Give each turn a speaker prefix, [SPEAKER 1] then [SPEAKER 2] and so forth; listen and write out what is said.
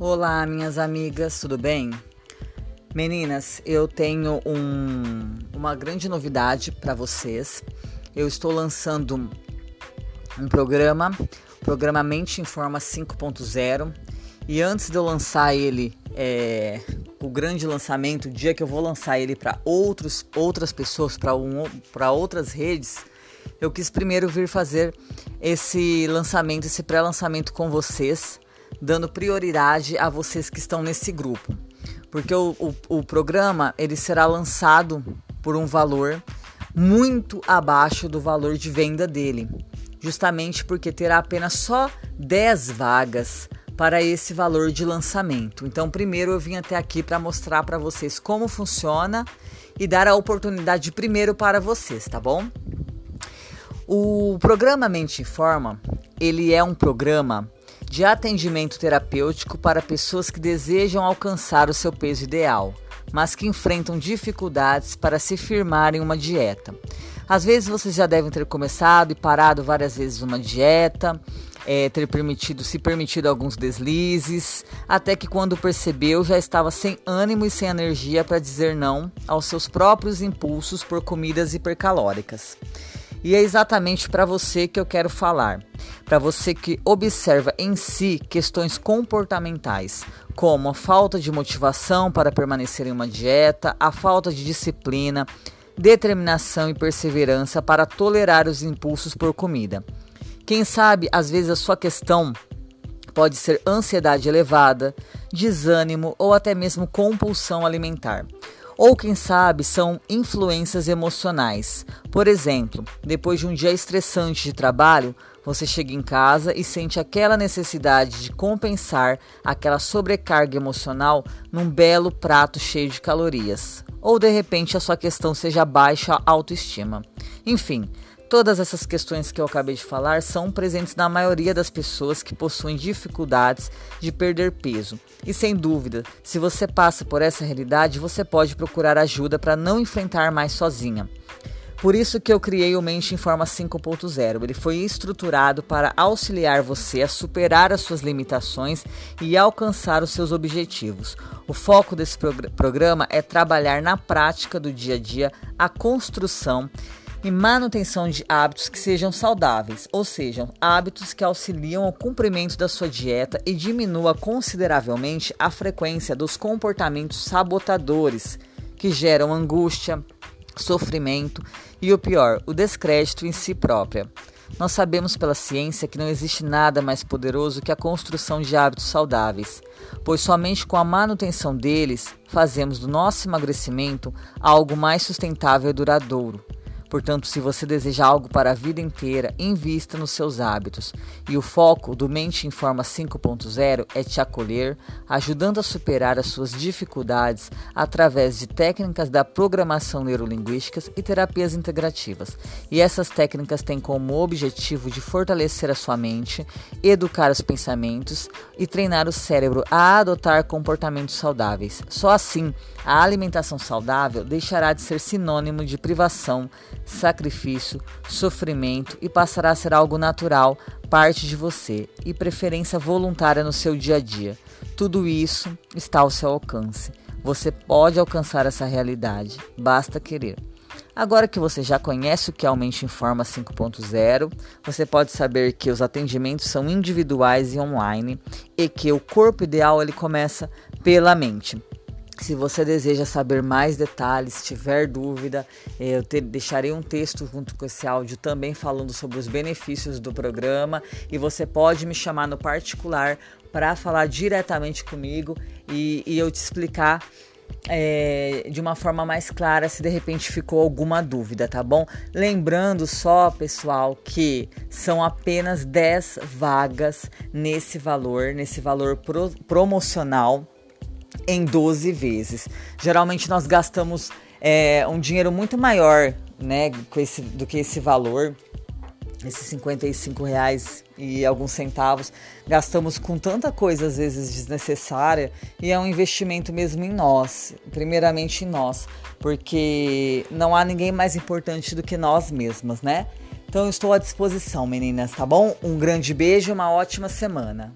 [SPEAKER 1] Olá, minhas amigas, tudo bem? Meninas, eu tenho um, uma grande novidade para vocês. Eu estou lançando um programa, o programa Mente Informa 5.0. E antes de eu lançar ele, é, o grande lançamento, o dia que eu vou lançar ele para outras pessoas, para um, outras redes, eu quis primeiro vir fazer esse lançamento, esse pré-lançamento com vocês dando prioridade a vocês que estão nesse grupo. Porque o, o, o programa ele será lançado por um valor muito abaixo do valor de venda dele, justamente porque terá apenas só 10 vagas para esse valor de lançamento. Então, primeiro eu vim até aqui para mostrar para vocês como funciona e dar a oportunidade primeiro para vocês, tá bom? O programa Mente Informa, ele é um programa de atendimento terapêutico para pessoas que desejam alcançar o seu peso ideal, mas que enfrentam dificuldades para se firmar em uma dieta. Às vezes vocês já devem ter começado e parado várias vezes uma dieta, é, ter permitido, se permitido alguns deslizes, até que quando percebeu já estava sem ânimo e sem energia para dizer não aos seus próprios impulsos por comidas hipercalóricas. E é exatamente para você que eu quero falar. Para você que observa em si questões comportamentais, como a falta de motivação para permanecer em uma dieta, a falta de disciplina, determinação e perseverança para tolerar os impulsos por comida. Quem sabe, às vezes a sua questão pode ser ansiedade elevada, desânimo ou até mesmo compulsão alimentar. Ou quem sabe são influências emocionais. Por exemplo, depois de um dia estressante de trabalho, você chega em casa e sente aquela necessidade de compensar aquela sobrecarga emocional num belo prato cheio de calorias. Ou de repente a sua questão seja baixa autoestima. Enfim, Todas essas questões que eu acabei de falar são presentes na maioria das pessoas que possuem dificuldades de perder peso. E sem dúvida, se você passa por essa realidade, você pode procurar ajuda para não enfrentar mais sozinha. Por isso que eu criei o Mente em Forma 5.0. Ele foi estruturado para auxiliar você a superar as suas limitações e alcançar os seus objetivos. O foco desse programa é trabalhar na prática do dia a dia a construção e manutenção de hábitos que sejam saudáveis, ou seja, hábitos que auxiliam o cumprimento da sua dieta e diminua consideravelmente a frequência dos comportamentos sabotadores que geram angústia, sofrimento e o pior, o descrédito em si própria. Nós sabemos pela ciência que não existe nada mais poderoso que a construção de hábitos saudáveis, pois somente com a manutenção deles fazemos do nosso emagrecimento algo mais sustentável e duradouro. Portanto, se você deseja algo para a vida inteira, invista nos seus hábitos. E o foco do Mente em Forma 5.0 é te acolher, ajudando a superar as suas dificuldades através de técnicas da programação neurolinguísticas e terapias integrativas. E essas técnicas têm como objetivo de fortalecer a sua mente, educar os pensamentos e treinar o cérebro a adotar comportamentos saudáveis. Só assim, a alimentação saudável deixará de ser sinônimo de privação sacrifício, sofrimento e passará a ser algo natural, parte de você e preferência voluntária no seu dia a dia. Tudo isso está ao seu alcance. Você pode alcançar essa realidade, basta querer. Agora que você já conhece o que é o Mente Informa 5.0, você pode saber que os atendimentos são individuais e online e que o corpo ideal ele começa pela mente. Se você deseja saber mais detalhes, tiver dúvida, eu te, deixarei um texto junto com esse áudio também falando sobre os benefícios do programa e você pode me chamar no particular para falar diretamente comigo e, e eu te explicar é, de uma forma mais clara se de repente ficou alguma dúvida, tá bom? Lembrando só, pessoal, que são apenas 10 vagas nesse valor, nesse valor pro, promocional em 12 vezes. Geralmente nós gastamos é, um dinheiro muito maior né, esse, do que esse valor, esses 55 reais e alguns centavos. Gastamos com tanta coisa às vezes desnecessária e é um investimento mesmo em nós, primeiramente em nós, porque não há ninguém mais importante do que nós mesmas, né? Então eu estou à disposição, meninas, tá bom? Um grande beijo e uma ótima semana.